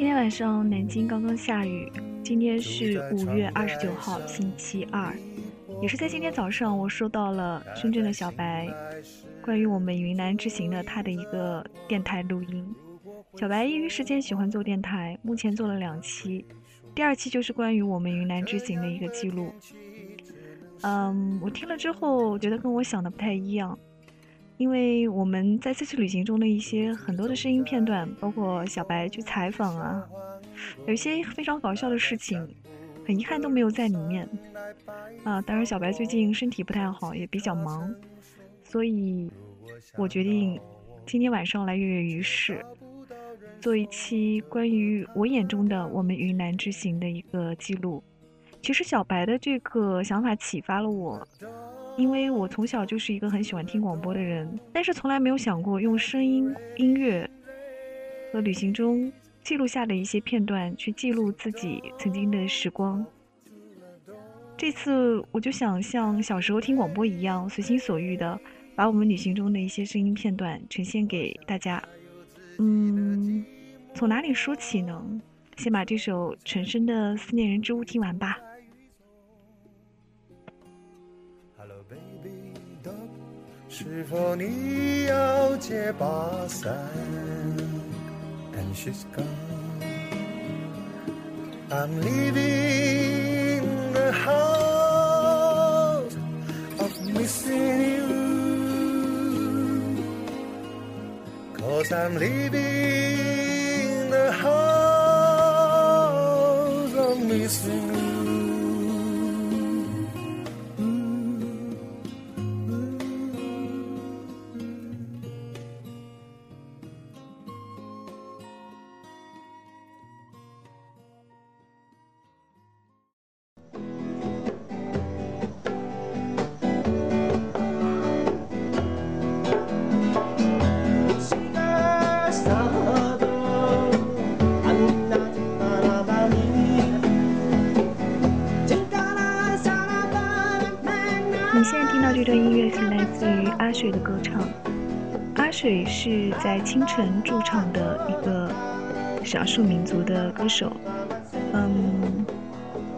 今天晚上南京刚刚下雨。今天是五月二十九号，星期二，也是在今天早上，我收到了深圳的小白关于我们云南之行的他的一个电台录音。小白业余时间喜欢做电台，目前做了两期，第二期就是关于我们云南之行的一个记录。嗯，我听了之后觉得跟我想的不太一样。因为我们在这次旅行中的一些很多的声音片段，包括小白去采访啊，有一些非常搞笑的事情，很遗憾都没有在里面。啊，当然小白最近身体不太好，也比较忙，所以我决定今天晚上来跃跃欲试，做一期关于我眼中的我们云南之行的一个记录。其实小白的这个想法启发了我。因为我从小就是一个很喜欢听广播的人，但是从来没有想过用声音、音乐和旅行中记录下的一些片段去记录自己曾经的时光。这次我就想像小时候听广播一样，随心所欲的把我们旅行中的一些声音片段呈现给大家。嗯，从哪里说起呢？先把这首陈升的《思念人之屋》听完吧。是否你要借把伞？And she's gone. I'm leaving the house of missing you. Cause I'm leaving the house of missing you. 水的歌唱。阿水是在清晨驻唱的一个少数民族的歌手。嗯，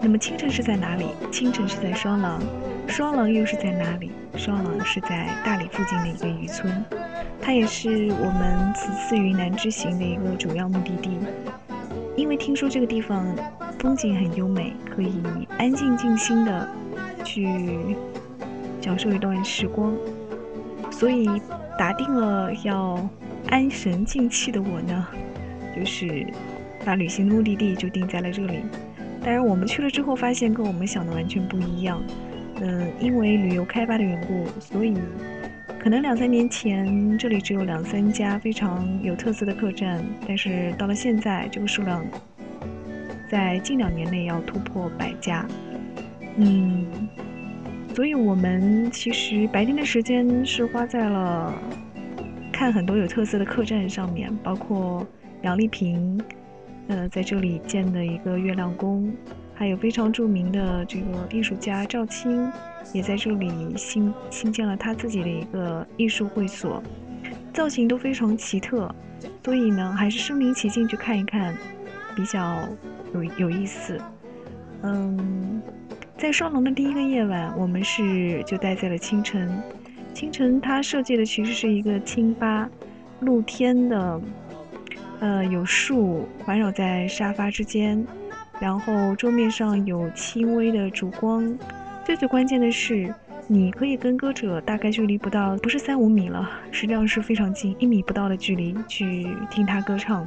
那么清晨是在哪里？清晨是在双廊，双廊又是在哪里？双廊是在大理附近的一个渔村，它也是我们此次云南之行的一个主要目的地。因为听说这个地方风景很优美，可以安静静心的去。享受一段时光，所以打定了要安神静气的我呢，就是把旅行目的地就定在了这里。当然，我们去了之后发现跟我们想的完全不一样。嗯，因为旅游开发的缘故，所以可能两三年前这里只有两三家非常有特色的客栈，但是到了现在，这个数量在近两年内要突破百家。嗯。所以，我们其实白天的时间是花在了看很多有特色的客栈上面，包括杨丽萍，呃，在这里建的一个月亮宫，还有非常著名的这个艺术家赵青，也在这里新新建了他自己的一个艺术会所，造型都非常奇特，所以呢，还是身临其境去看一看，比较有有意思，嗯。在双龙的第一个夜晚，我们是就待在了清晨。清晨，它设计的其实是一个清吧，露天的，呃，有树环绕在沙发之间，然后桌面上有轻微的烛光。最最关键的是，你可以跟歌者大概距离不到，不是三五米了，实际上是非常近，一米不到的距离去听他歌唱。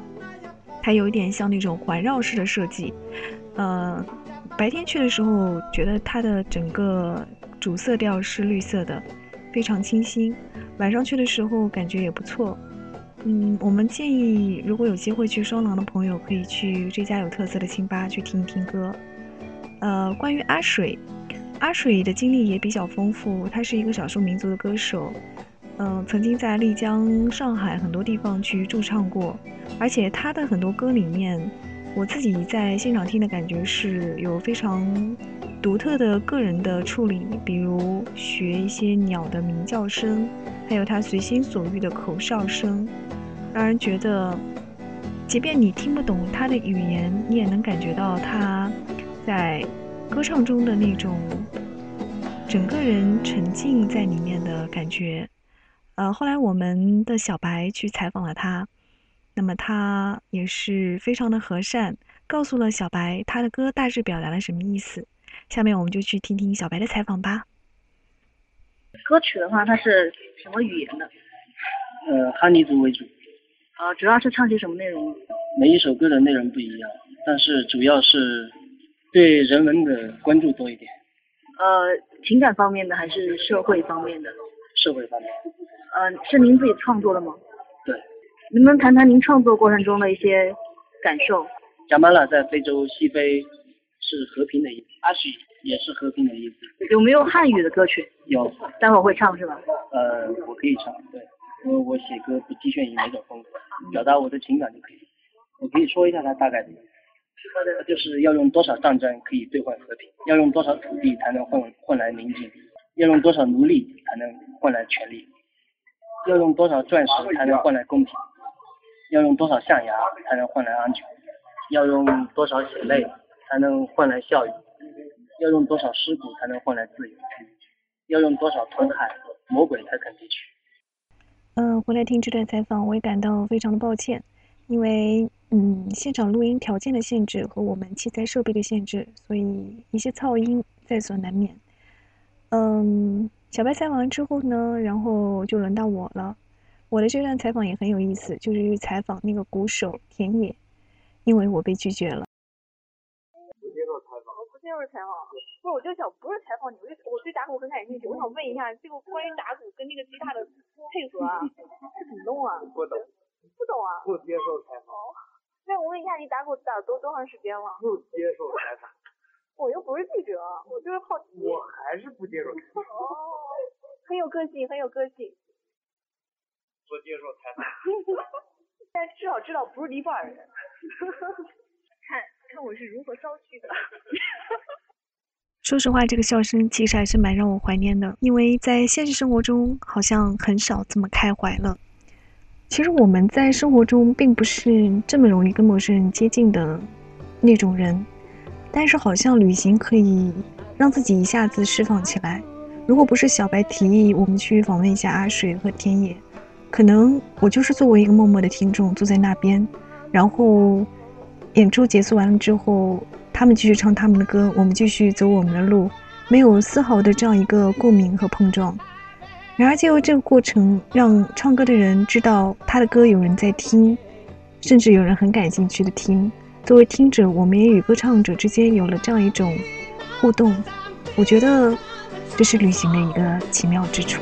它有一点像那种环绕式的设计，呃。白天去的时候，觉得它的整个主色调是绿色的，非常清新。晚上去的时候，感觉也不错。嗯，我们建议如果有机会去双廊的朋友，可以去这家有特色的清吧去听一听歌。呃，关于阿水，阿水的经历也比较丰富，他是一个少数民族的歌手。嗯，曾经在丽江、上海很多地方去驻唱过，而且他的很多歌里面。我自己在现场听的感觉是有非常独特的个人的处理，比如学一些鸟的鸣叫声，还有他随心所欲的口哨声，让人觉得即便你听不懂他的语言，你也能感觉到他在歌唱中的那种整个人沉浸在里面的感觉。呃，后来我们的小白去采访了他，那么他也是非常的和善，告诉了小白他的歌大致表达了什么意思。下面我们就去听听小白的采访吧。歌曲的话，它是什么语言的？呃，哈尼族为主。啊，主要是唱些什么内容？每一首歌的内容不一样，但是主要是对人文的关注多一点。呃，情感方面的还是社会方面的？社会方面。呃，是您自己创作的吗？对。能不能谈谈您创作过程中的一些感受？贾马拉在非洲西非是和平的意思，阿许也是和平的意思。有没有汉语的歌曲？有。待会儿会唱是吧？呃，我可以唱，对。因为我写歌不局限于哪种风格，表达我的情感就可以。我可以说一下它大概的意思。的，就是要用多少战争可以兑换和平？要用多少土地才能换换来宁静？要用多少奴隶才能换来权利？要用多少钻石才能换来公平？要用多少象牙才能换来安全？要用多少血泪才能换来笑语？要用多少尸骨才能换来自由？要用多少吞海魔鬼才肯离去？嗯，回来听这段采访，我也感到非常的抱歉，因为嗯，现场录音条件的限制和我们器材设备的限制，所以一些噪音在所难免。嗯，小白采访完之后呢，然后就轮到我了。我的这段采访也很有意思，就是采访那个鼓手田野，因为我被拒绝了。不接受采访，我不接受采访。不是，我就想，不是采访你，我就我对打鼓很感兴趣，我想问一下，这个关于打鼓跟那个吉他的。配合啊，是怎么弄啊？不懂，不懂啊？不接受采访。那我问一下，你打鼓打多多长时间了？不接受采访。我又不是记者，我就是好奇。我还是不接受采访。哦，很有个性，很有个性。不接受采访。但至少知道不是尼泊尔人。看看我是如何骚去的。说实话，这个笑声其实还是蛮让我怀念的，因为在现实生活中好像很少这么开怀了。其实我们在生活中并不是这么容易跟陌生人接近的那种人，但是好像旅行可以让自己一下子释放起来。如果不是小白提议我们去访问一下阿水和田野，可能我就是作为一个默默的听众坐在那边，然后演出结束完了之后。他们继续唱他们的歌，我们继续走我们的路，没有丝毫的这样一个共鸣和碰撞。然而，借由这个过程，让唱歌的人知道他的歌有人在听，甚至有人很感兴趣的听。作为听者，我们也与歌唱者之间有了这样一种互动。我觉得这是旅行的一个奇妙之处。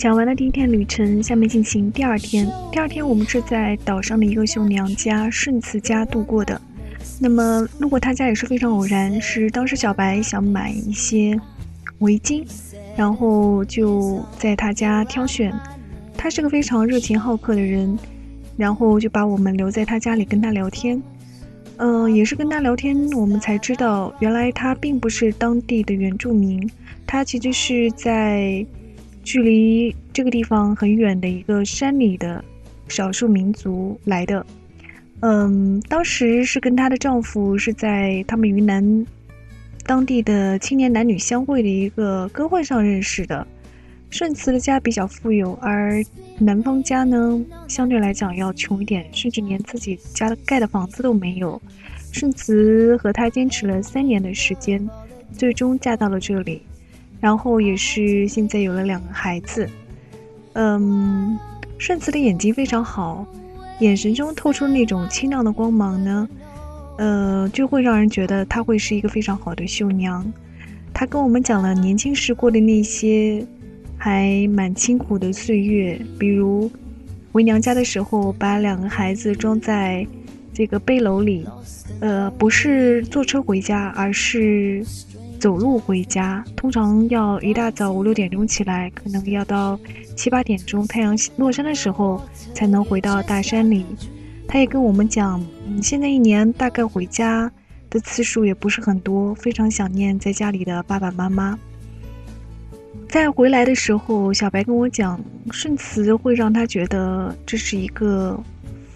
讲完了第一天旅程，下面进行第二天。第二天我们是在岛上的一个兄娘家顺慈家度过的。那么路过他家也是非常偶然，是当时小白想买一些围巾，然后就在他家挑选。他是个非常热情好客的人，然后就把我们留在他家里跟他聊天。嗯，也是跟他聊天，我们才知道原来他并不是当地的原住民，他其实是在。距离这个地方很远的一个山里的少数民族来的，嗯，当时是跟她的丈夫是在他们云南当地的青年男女相会的一个歌会上认识的。顺慈的家比较富有，而男方家呢，相对来讲要穷一点，甚至连自己家盖的房子都没有。顺慈和他坚持了三年的时间，最终嫁到了这里，然后也是现在有了两个孩子。嗯，顺慈的眼睛非常好，眼神中透出那种清亮的光芒呢，呃，就会让人觉得她会是一个非常好的绣娘。她跟我们讲了年轻时过的那些。还蛮清苦的岁月，比如回娘家的时候，把两个孩子装在这个背篓里，呃，不是坐车回家，而是走路回家。通常要一大早五六点钟起来，可能要到七八点钟太阳落山的时候才能回到大山里。他也跟我们讲，现在一年大概回家的次数也不是很多，非常想念在家里的爸爸妈妈。在回来的时候，小白跟我讲，顺慈会让他觉得这是一个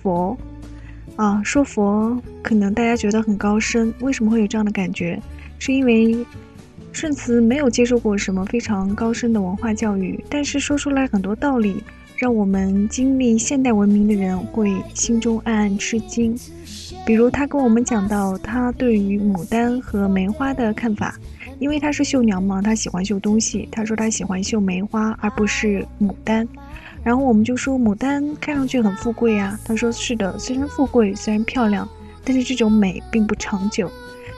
佛，啊，说佛可能大家觉得很高深，为什么会有这样的感觉？是因为顺慈没有接受过什么非常高深的文化教育，但是说出来很多道理，让我们经历现代文明的人会心中暗暗吃惊。比如他跟我们讲到他对于牡丹和梅花的看法。因为他是绣娘嘛，他喜欢绣东西。他说他喜欢绣梅花，而不是牡丹。然后我们就说牡丹看上去很富贵啊。他说是的，虽然富贵，虽然漂亮，但是这种美并不长久。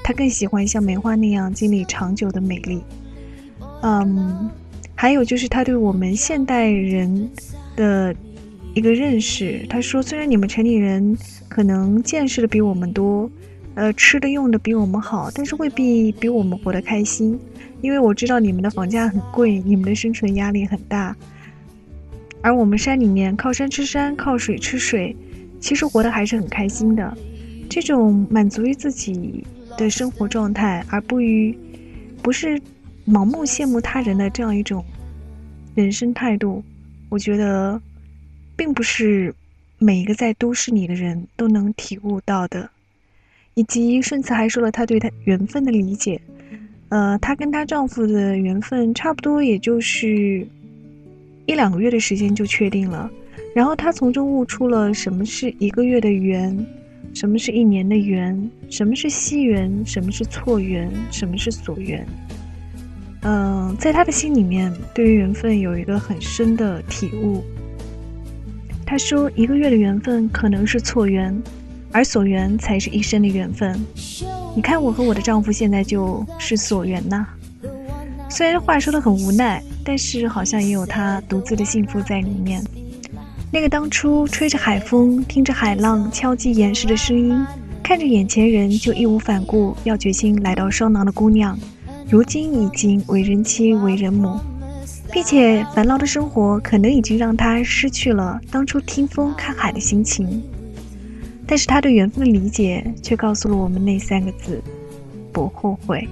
他更喜欢像梅花那样经历长久的美丽。嗯，还有就是他对我们现代人的一个认识。他说，虽然你们城里人可能见识的比我们多。呃，吃的用的比我们好，但是未必比我们活得开心，因为我知道你们的房价很贵，你们的生存压力很大，而我们山里面靠山吃山，靠水吃水，其实活得还是很开心的。这种满足于自己的生活状态，而不于不是盲目羡慕他人的这样一种人生态度，我觉得并不是每一个在都市里的人都能体悟到的。以及顺慈还说了她对她缘分的理解，呃，她跟她丈夫的缘分差不多，也就是一两个月的时间就确定了。然后她从中悟出了什么是一个月的缘，什么是一年的缘，什么是惜缘，什么是错缘，什么是所缘。嗯，在他的心里面，对于缘分有一个很深的体悟。他说，一个月的缘分可能是错缘。而所缘才是一生的缘分。你看，我和我的丈夫现在就是所缘呐。虽然话说的很无奈，但是好像也有他独自的幸福在里面。那个当初吹着海风，听着海浪敲击岩石的声音，看着眼前人就义无反顾要决心来到双廊的姑娘，如今已经为人妻为人母，并且烦劳的生活可能已经让她失去了当初听风看海的心情。但是她对缘分的理解，却告诉了我们那三个字：不后悔。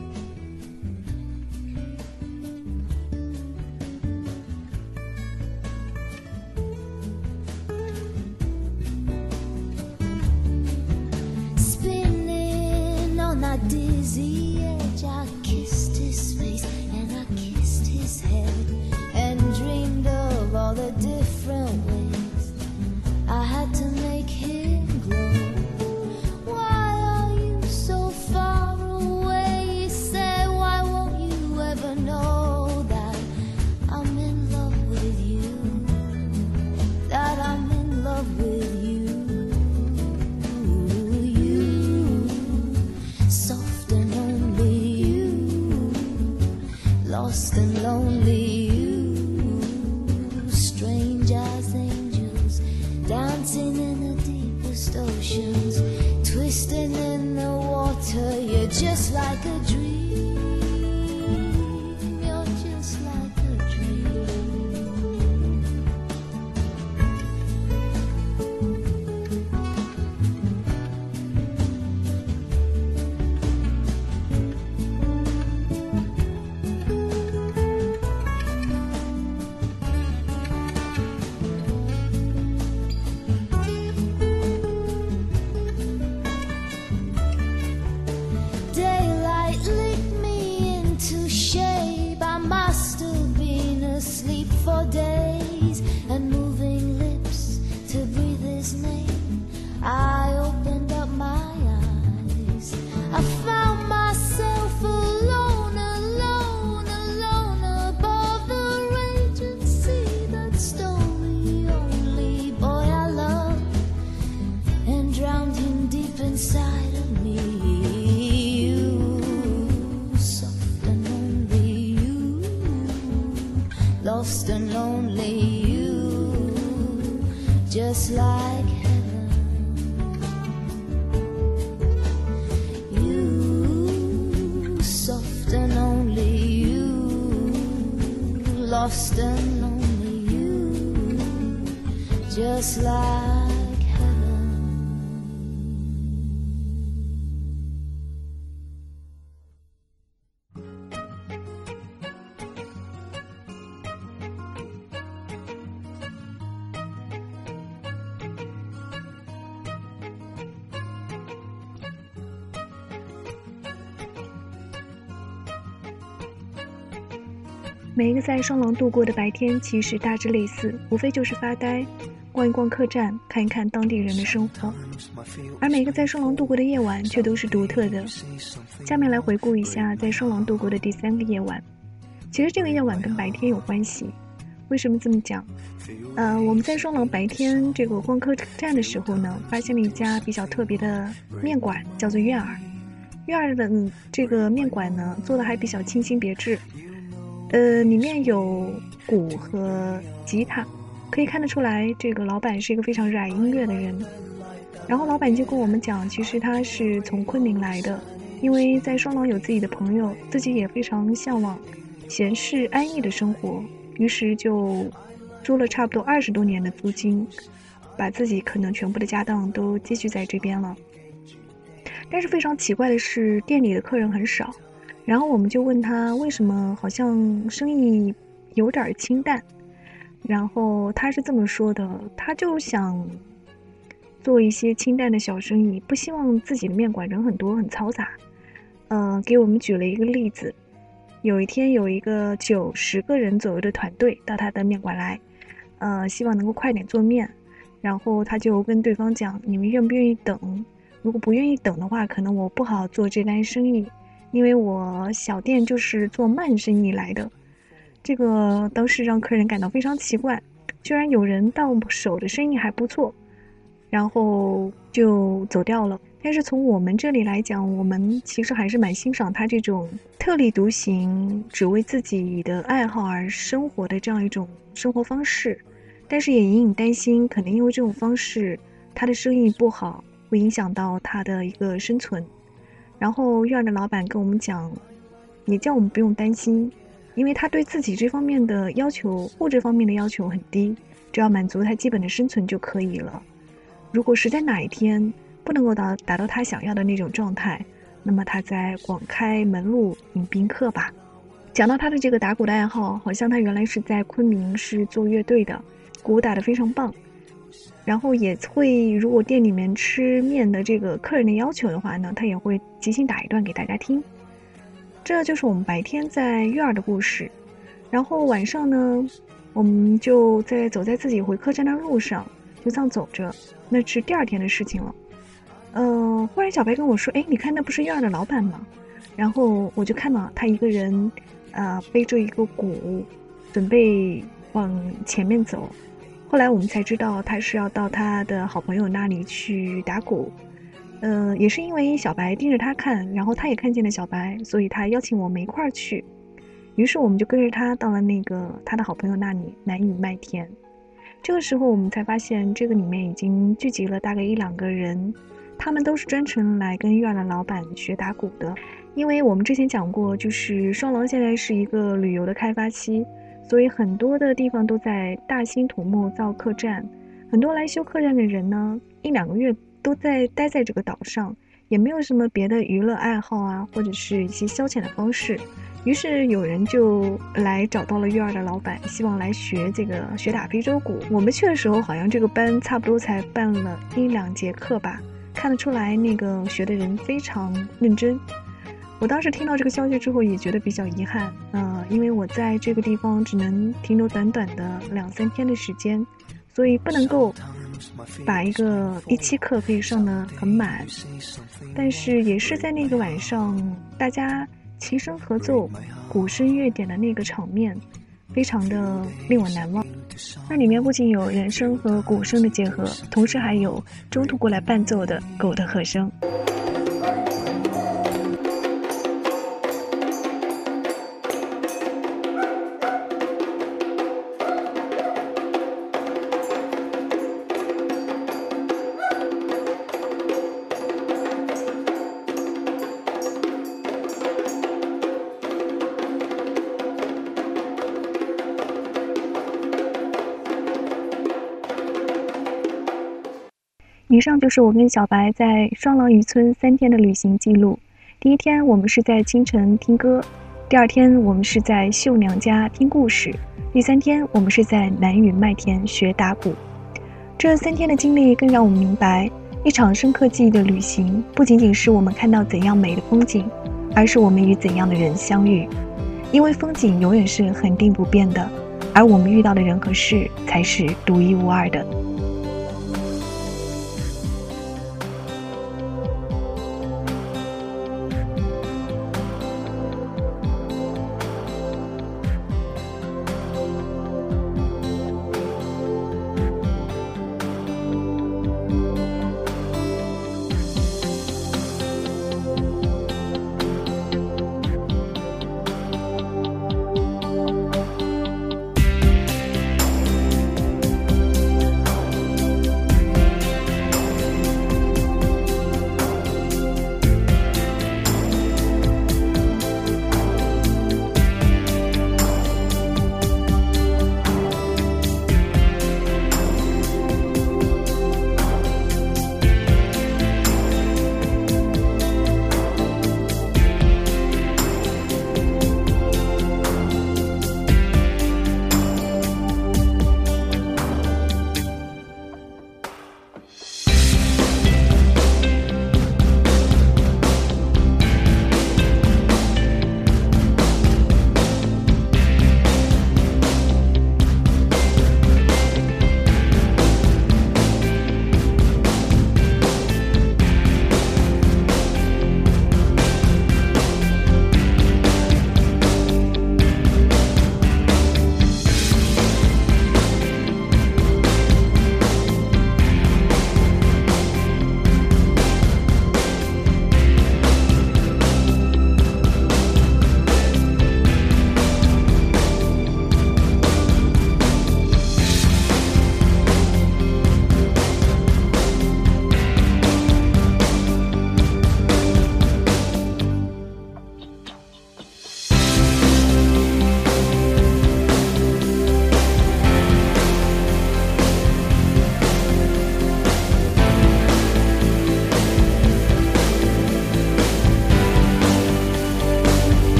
lost and lonely you just like heaven. You soft and you lost and lonely you just like 每一个在双廊度过的白天，其实大致类似，无非就是发呆，逛一逛客栈，看一看当地人的生活。而每一个在双廊度过的夜晚，却都是独特的。下面来回顾一下在双廊度过的第三个夜晚。其实这个夜晚跟白天有关系。为什么这么讲？呃，我们在双廊白天这个逛客栈的时候呢，发现了一家比较特别的面馆，叫做悦儿。悦儿的嗯这个面馆呢，做的还比较清新别致。呃，里面有鼓和吉他，可以看得出来，这个老板是一个非常热爱音乐的人。然后老板就跟我们讲，其实他是从昆明来的，因为在双廊有自己的朋友，自己也非常向往闲适安逸的生活，于是就租了差不多二十多年的租金，把自己可能全部的家当都积蓄在这边了。但是非常奇怪的是，店里的客人很少。然后我们就问他为什么好像生意有点清淡，然后他是这么说的，他就想做一些清淡的小生意，不希望自己的面馆人很多很嘈杂。呃，给我们举了一个例子，有一天有一个九十个人左右的团队到他的面馆来，呃，希望能够快点做面，然后他就跟对方讲：“你们愿不愿意等？如果不愿意等的话，可能我不好做这单生意。”因为我小店就是做慢生意来的，这个当时让客人感到非常奇怪，居然有人到手的生意还不错，然后就走掉了。但是从我们这里来讲，我们其实还是蛮欣赏他这种特立独行、只为自己的爱好而生活的这样一种生活方式，但是也隐隐担心，可能因为这种方式，他的生意不好，会影响到他的一个生存。然后院的老板跟我们讲，也叫我们不用担心，因为他对自己这方面的要求，物质方面的要求很低，只要满足他基本的生存就可以了。如果实在哪一天不能够达达到他想要的那种状态，那么他再广开门路迎宾客吧。讲到他的这个打鼓的爱好，好像他原来是在昆明是做乐队的，鼓打得非常棒。然后也会，如果店里面吃面的这个客人的要求的话呢，他也会即兴打一段给大家听。这就是我们白天在院儿的故事。然后晚上呢，我们就在走在自己回客栈的路上，就这样走着，那是第二天的事情了。呃，忽然小白跟我说：“哎，你看那不是院儿的老板吗？”然后我就看到他一个人，呃，背着一个鼓，准备往前面走。后来我们才知道他是要到他的好朋友那里去打鼓，呃，也是因为小白盯着他看，然后他也看见了小白，所以他邀请我们一块儿去。于是我们就跟着他到了那个他的好朋友那里南雨麦田。这个时候我们才发现，这个里面已经聚集了大概一两个人，他们都是专程来跟院的老板学打鼓的。因为我们之前讲过，就是双廊现在是一个旅游的开发期。所以很多的地方都在大兴土木造客栈，很多来修客栈的人呢，一两个月都在待在这个岛上，也没有什么别的娱乐爱好啊，或者是一些消遣的方式。于是有人就来找到了月儿的老板，希望来学这个学打非洲鼓。我们去的时候，好像这个班差不多才办了一两节课吧，看得出来那个学的人非常认真。我当时听到这个消息之后，也觉得比较遗憾，呃，因为我在这个地方只能停留短短的两三天的时间，所以不能够把一个一期课可以上得很满。但是也是在那个晚上，大家齐声合奏、鼓声乐点的那个场面，非常的令我难忘。那里面不仅有人声和鼓声的结合，同时还有中途过来伴奏的狗的和声。上就是我跟小白在双廊渔村三天的旅行记录。第一天，我们是在清晨听歌；第二天，我们是在秀娘家听故事；第三天，我们是在南屿麦田学打鼓。这三天的经历更让我们明白，一场深刻记忆的旅行，不仅仅是我们看到怎样美的风景，而是我们与怎样的人相遇。因为风景永远是恒定不变的，而我们遇到的人和事才是独一无二的。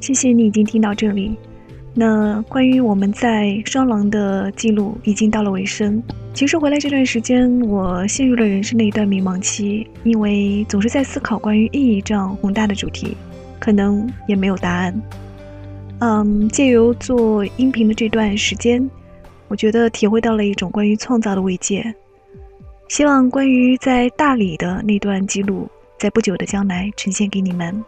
谢谢你已经听到这里。那关于我们在双廊的记录已经到了尾声。其实回来这段时间，我陷入了人生的一段迷茫期，因为总是在思考关于意义这样宏大的主题，可能也没有答案。嗯，借由做音频的这段时间，我觉得体会到了一种关于创造的慰藉。希望关于在大理的那段记录，在不久的将来呈现给你们。